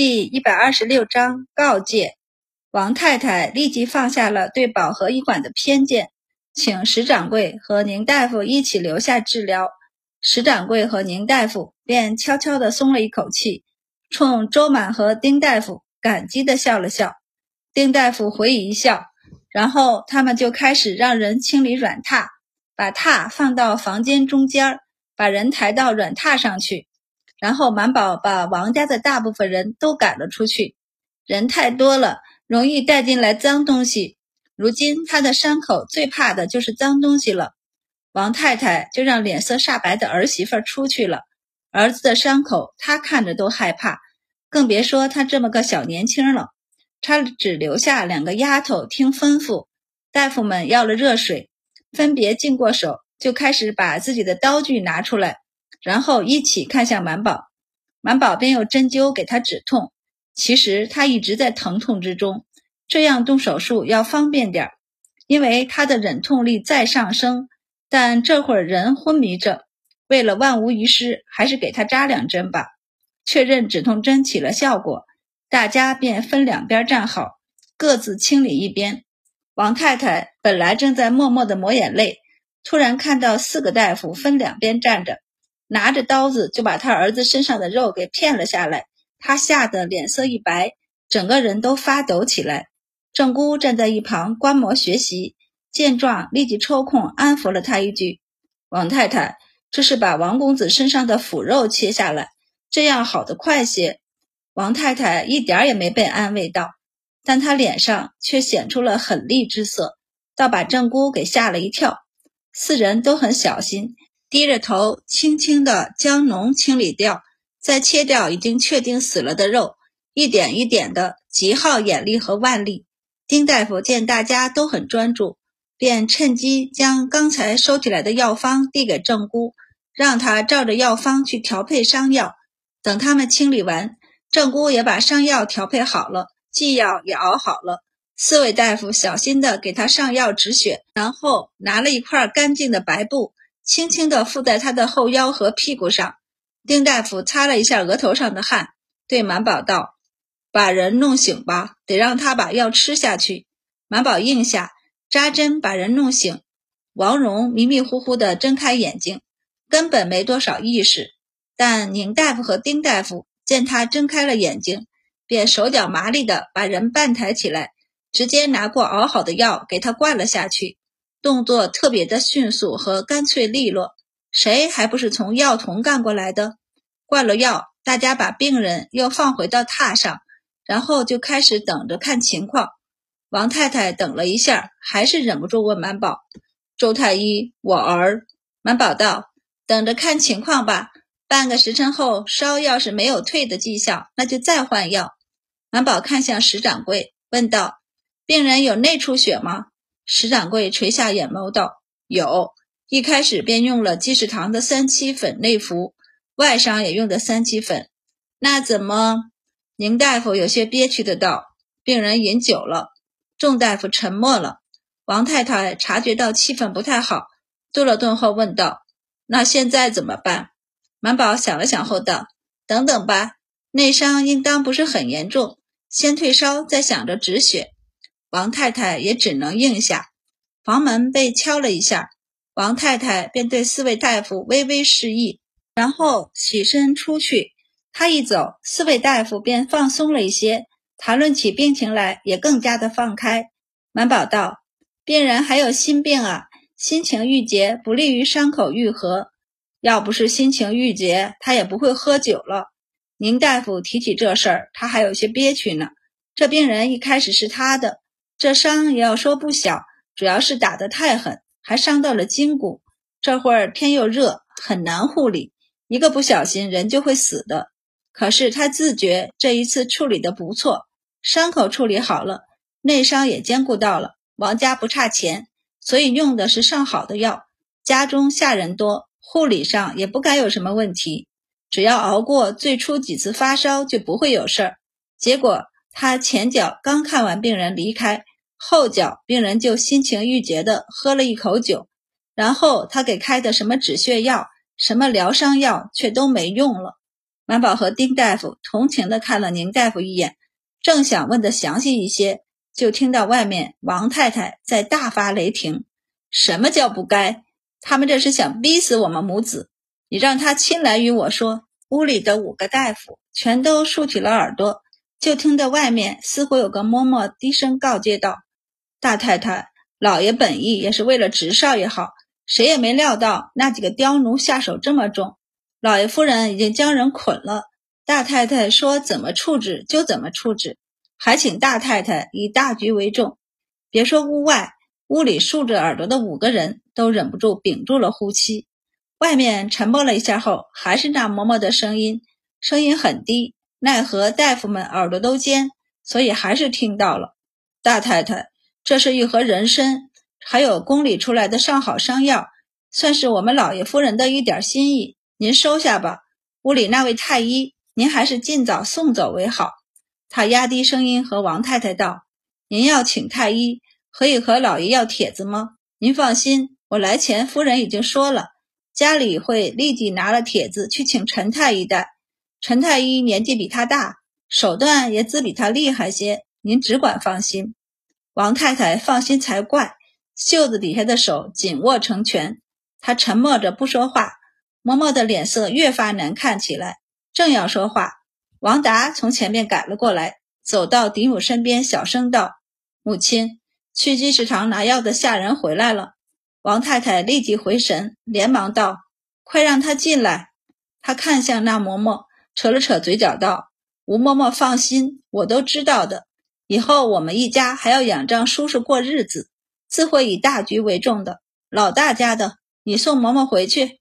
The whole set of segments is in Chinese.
第一百二十六章告诫。王太太立即放下了对保和医馆的偏见，请石掌柜和宁大夫一起留下治疗。石掌柜和宁大夫便悄悄地松了一口气，冲周满和丁大夫感激地笑了笑。丁大夫回以一笑，然后他们就开始让人清理软榻，把榻放到房间中间，把人抬到软榻上去。然后满宝把王家的大部分人都赶了出去，人太多了，容易带进来脏东西。如今他的伤口最怕的就是脏东西了。王太太就让脸色煞白的儿媳妇出去了。儿子的伤口他看着都害怕，更别说他这么个小年轻了。他只留下两个丫头听吩咐。大夫们要了热水，分别净过手，就开始把自己的刀具拿出来。然后一起看向满宝，满宝便用针灸给他止痛。其实他一直在疼痛之中，这样动手术要方便点儿，因为他的忍痛力在上升。但这会儿人昏迷着，为了万无一失，还是给他扎两针吧。确认止痛针起了效果，大家便分两边站好，各自清理一边。王太太本来正在默默地抹眼泪，突然看到四个大夫分两边站着。拿着刀子就把他儿子身上的肉给片了下来，他吓得脸色一白，整个人都发抖起来。郑姑站在一旁观摩学习，见状立即抽空安抚了他一句：“王太太，这是把王公子身上的腐肉切下来，这样好得快些。”王太太一点也没被安慰到，但她脸上却显出了狠厉之色，倒把郑姑给吓了一跳。四人都很小心。低着头，轻轻地将脓清理掉，再切掉已经确定死了的肉，一点一点的，极耗眼力和腕力。丁大夫见大家都很专注，便趁机将刚才收起来的药方递给郑姑，让她照着药方去调配伤药。等他们清理完，郑姑也把伤药调配好了，剂药也熬好了。四位大夫小心地给他上药止血，然后拿了一块干净的白布。轻轻地附在他的后腰和屁股上，丁大夫擦了一下额头上的汗，对满宝道：“把人弄醒吧，得让他把药吃下去。”满宝应下，扎针把人弄醒。王蓉迷迷糊糊地睁开眼睛，根本没多少意识。但宁大夫和丁大夫见他睁开了眼睛，便手脚麻利地把人半抬起来，直接拿过熬好的药给他灌了下去。动作特别的迅速和干脆利落，谁还不是从药童干过来的？灌了药，大家把病人又放回到榻上，然后就开始等着看情况。王太太等了一下，还是忍不住问满宝：“周太医，我儿。”满宝道：“等着看情况吧，半个时辰后烧要是没有退的迹象，那就再换药。”满宝看向石掌柜，问道：“病人有内出血吗？”石掌柜垂下眼眸道：“有，一开始便用了积石堂的三七粉内服，外伤也用的三七粉。那怎么？”宁大夫有些憋屈的道：“病人饮酒了。”众大夫沉默了。王太太察觉到气氛不太好，顿了顿后问道：“那现在怎么办？”满宝想了想后道：“等等吧，内伤应当不是很严重，先退烧，再想着止血。”王太太也只能应下。房门被敲了一下，王太太便对四位大夫微微示意，然后起身出去。她一走，四位大夫便放松了一些，谈论起病情来也更加的放开。满宝道：“病人还有心病啊，心情郁结不利于伤口愈合。要不是心情郁结，他也不会喝酒了。”宁大夫提起这事儿，他还有些憋屈呢。这病人一开始是他的。这伤也要说不小，主要是打得太狠，还伤到了筋骨。这会儿天又热，很难护理，一个不小心人就会死的。可是他自觉这一次处理的不错，伤口处理好了，内伤也兼顾到了。王家不差钱，所以用的是上好的药。家中下人多，护理上也不该有什么问题。只要熬过最初几次发烧，就不会有事儿。结果。他前脚刚看完病人离开，后脚病人就心情郁结的喝了一口酒，然后他给开的什么止血药、什么疗伤药却都没用了。满宝和丁大夫同情的看了宁大夫一眼，正想问的详细一些，就听到外面王太太在大发雷霆：“什么叫不该？他们这是想逼死我们母子！你让他亲来与我说。”屋里的五个大夫全都竖起了耳朵，就听得外面似乎有个嬷嬷低声告诫道：“大太太，老爷本意也是为了侄少爷好，谁也没料到那几个刁奴下手这么重。老爷夫人已经将人捆了，大太太说怎么处置就怎么处置，还请大太太以大局为重。别说屋外，屋里竖着耳朵的五个人都忍不住屏住了呼吸。”外面沉默了一下后，还是那嬷嬷的声音，声音很低，奈何大夫们耳朵都尖，所以还是听到了。大太太，这是一盒人参，还有宫里出来的上好伤药，算是我们老爷夫人的一点心意，您收下吧。屋里那位太医，您还是尽早送走为好。他压低声音和王太太道：“您要请太医，可以和老爷要帖子吗？您放心，我来前夫人已经说了。”家里会立即拿了帖子去请陈太医的。陈太医年纪比他大，手段也自比他厉害些，您只管放心。王太太放心才怪，袖子底下的手紧握成拳。她沉默着不说话，嬷嬷的脸色越发难看起来。正要说话，王达从前面赶了过来，走到嫡母身边，小声道：“母亲，去积食堂拿药的下人回来了。”王太太立即回神，连忙道：“快让他进来。”他看向那嬷嬷，扯了扯嘴角道：“吴嬷嬷放心，我都知道的。以后我们一家还要仰仗叔叔过日子，自会以大局为重的。老大家的，你送嬷嬷回去。”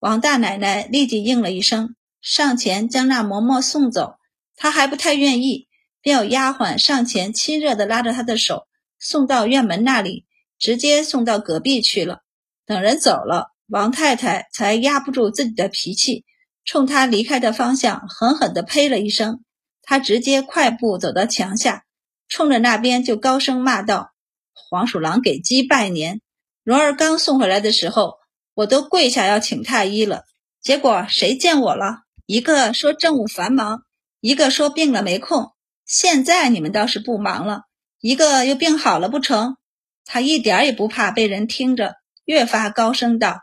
王大奶奶立即应了一声，上前将那嬷嬷送走。她还不太愿意，便有丫鬟上前亲热地拉着她的手，送到院门那里。直接送到隔壁去了。等人走了，王太太才压不住自己的脾气，冲他离开的方向狠狠地呸了一声。他直接快步走到墙下，冲着那边就高声骂道：“黄鼠狼给鸡拜年！蓉儿刚送回来的时候，我都跪下要请太医了，结果谁见我了？一个说政务繁忙，一个说病了没空。现在你们倒是不忙了，一个又病好了不成？”他一点也不怕被人听着，越发高声道：“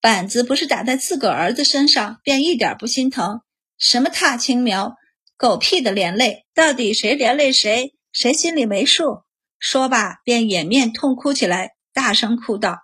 板子不是打在自个儿子身上，便一点不心疼。什么踏青苗，狗屁的连累！到底谁连累谁？谁心里没数？”说罢，便掩面痛哭起来，大声哭道：“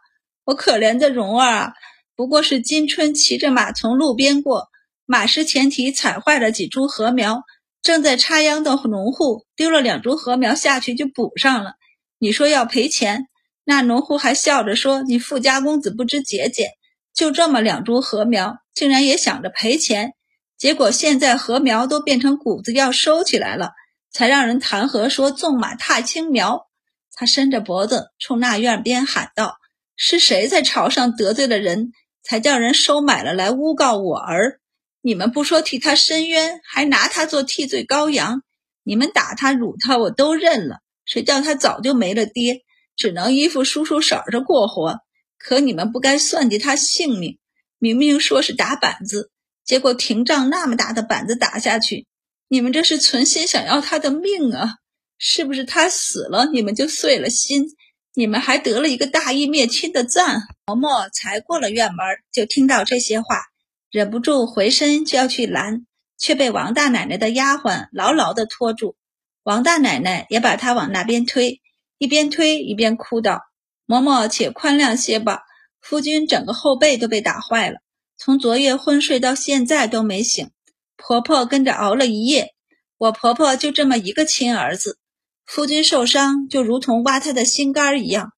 我可怜的蓉儿啊，不过是今春骑着马从路边过，马失前蹄踩坏了几株禾苗，正在插秧的农户丢了两株禾苗下去，就补上了。”你说要赔钱，那农户还笑着说：“你富家公子不知节俭，就这么两株禾苗，竟然也想着赔钱。结果现在禾苗都变成谷子要收起来了，才让人弹劾说纵马踏青苗。”他伸着脖子冲那院边喊道：“是谁在朝上得罪了人，才叫人收买了来诬告我儿？你们不说替他伸冤，还拿他做替罪羔羊？你们打他辱他，我都认了。”谁叫他早就没了爹，只能依附叔叔婶儿的过活？可你们不该算计他性命，明明说是打板子，结果廷杖那么大的板子打下去，你们这是存心想要他的命啊！是不是他死了，你们就碎了心？你们还得了一个大义灭亲的赞？嬷嬷才过了院门，就听到这些话，忍不住回身就要去拦，却被王大奶奶的丫鬟牢牢地拖住。王大奶奶也把她往那边推，一边推一边哭道：“嬷嬷，且宽谅些吧。夫君整个后背都被打坏了，从昨夜昏睡到现在都没醒。婆婆跟着熬了一夜，我婆婆就这么一个亲儿子，夫君受伤就如同挖他的心肝一样。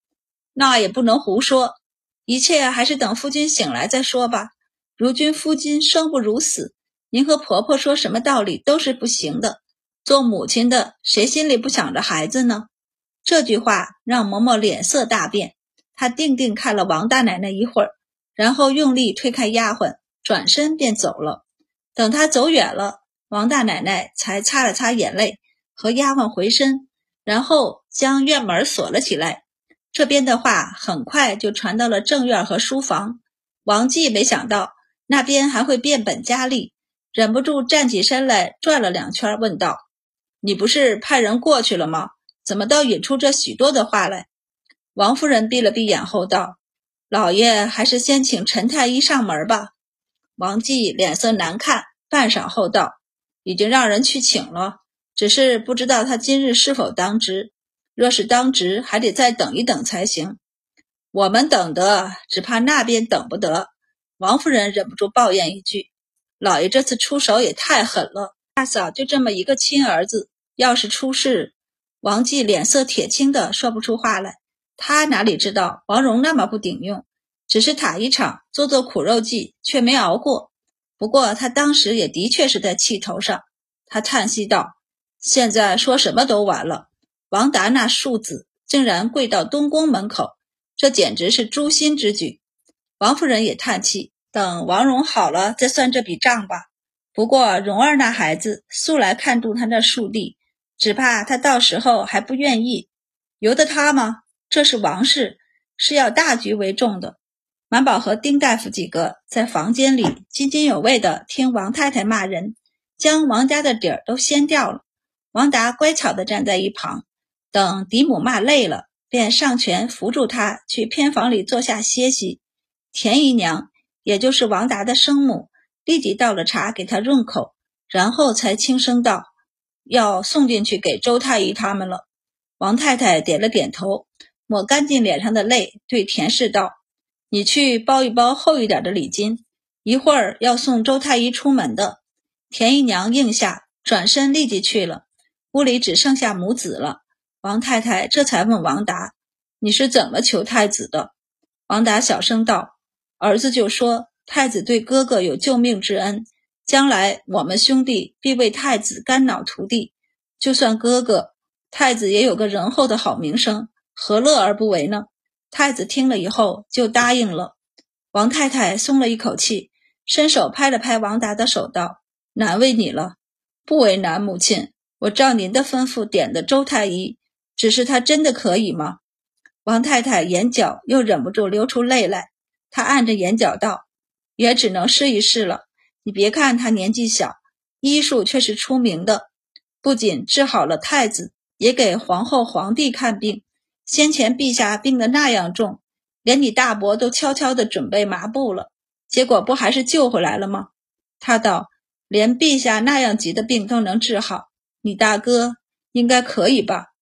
那也不能胡说，一切还是等夫君醒来再说吧。如今夫君生不如死，您和婆婆说什么道理都是不行的。”做母亲的，谁心里不想着孩子呢？这句话让嬷嬷脸色大变。她定定看了王大奶奶一会儿，然后用力推开丫鬟，转身便走了。等她走远了，王大奶奶才擦了擦眼泪，和丫鬟回身，然后将院门锁了起来。这边的话很快就传到了正院和书房。王继没想到那边还会变本加厉。忍不住站起身来转了两圈，问道：“你不是派人过去了吗？怎么倒引出这许多的话来？”王夫人闭了闭眼后道：“老爷还是先请陈太医上门吧。”王继脸色难看，半晌后道：“已经让人去请了，只是不知道他今日是否当值。若是当值，还得再等一等才行。我们等得，只怕那边等不得。”王夫人忍不住抱怨一句：“老爷这次出手也太狠了，大嫂就这么一个亲儿子，要是出事……”王继脸色铁青的说不出话来。他哪里知道王蓉那么不顶用，只是打一场做做苦肉计，却没熬过。不过他当时也的确是在气头上。他叹息道：“现在说什么都晚了。王达那庶子竟然跪到东宫门口，这简直是诛心之举。”王夫人也叹气，等王蓉好了再算这笔账吧。不过蓉儿那孩子素来看重他那庶弟，只怕他到时候还不愿意，由得他吗？这是王氏，是要大局为重的。满宝和丁大夫几个在房间里津津有味地听王太太骂人，将王家的底儿都掀掉了。王达乖巧地站在一旁，等嫡母骂累了，便上前扶住她去偏房里坐下歇息。田姨娘，也就是王达的生母，立即倒了茶给他润口，然后才轻声道：“要送进去给周太医他们了。”王太太点了点头，抹干净脸上的泪，对田氏道：“你去包一包厚一点的礼金，一会儿要送周太医出门的。”田姨娘应下，转身立即去了。屋里只剩下母子了。王太太这才问王达：“你是怎么求太子的？”王达小声道。儿子就说：“太子对哥哥有救命之恩，将来我们兄弟必为太子肝脑涂地。就算哥哥，太子也有个仁厚的好名声，何乐而不为呢？”太子听了以后就答应了。王太太松了一口气，伸手拍了拍王达的手，道：“难为你了，不为难，母亲。我照您的吩咐点的周太医，只是他真的可以吗？”王太太眼角又忍不住流出泪来。她按着眼角道：“也只能试一试了。你别看他年纪小，医术却是出名的，不仅治好了太子，也给皇后、皇帝看病。先前陛下病得那样重，连你大伯都悄悄地准备麻布了，结果不还是救回来了吗？”他道：“连陛下那样急的病都能治好，你大哥应该可以吧？”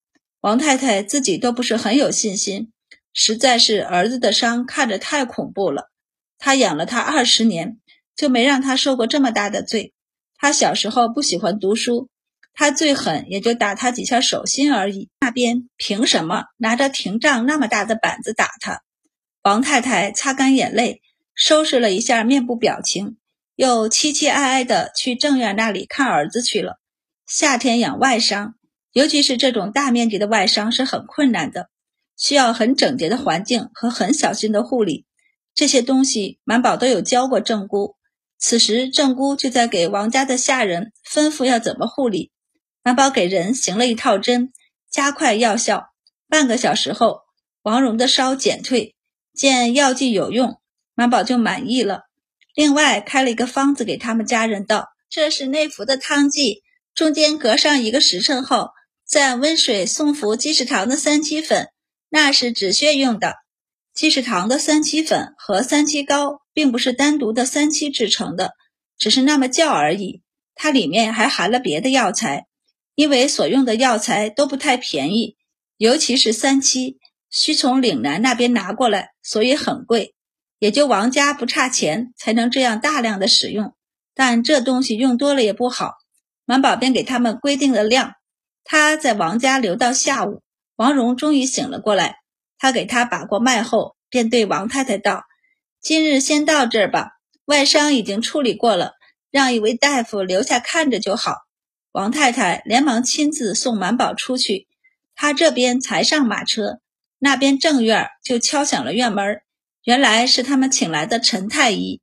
王太太自己都不是很有信心。实在是儿子的伤看着太恐怖了。他养了他二十年，就没让他受过这么大的罪。他小时候不喜欢读书，他最狠也就打他几下手心而已。那边凭什么拿着廷杖那么大的板子打他？王太太擦干眼泪，收拾了一下面部表情，又凄凄哀哀地去正院那里看儿子去了。夏天养外伤，尤其是这种大面积的外伤，是很困难的。需要很整洁的环境和很小心的护理，这些东西满宝都有教过郑姑。此时郑姑就在给王家的下人吩咐要怎么护理。马宝给人行了一套针，加快药效。半个小时后，王蓉的烧减退，见药剂有用，马宝就满意了。另外开了一个方子给他们家人道：“这是内服的汤剂，中间隔上一个时辰后，再温水送服济世堂的三七粉。”那是止血用的，济世堂的三七粉和三七膏并不是单独的三七制成的，只是那么叫而已。它里面还含了别的药材，因为所用的药材都不太便宜，尤其是三七，需从岭南那边拿过来，所以很贵。也就王家不差钱，才能这样大量的使用。但这东西用多了也不好，满宝便给他们规定了量。他在王家留到下午。王蓉终于醒了过来，他给他把过脉后，便对王太太道：“今日先到这儿吧，外伤已经处理过了，让一位大夫留下看着就好。”王太太连忙亲自送满宝出去，她这边才上马车，那边正院就敲响了院门，原来是他们请来的陈太医。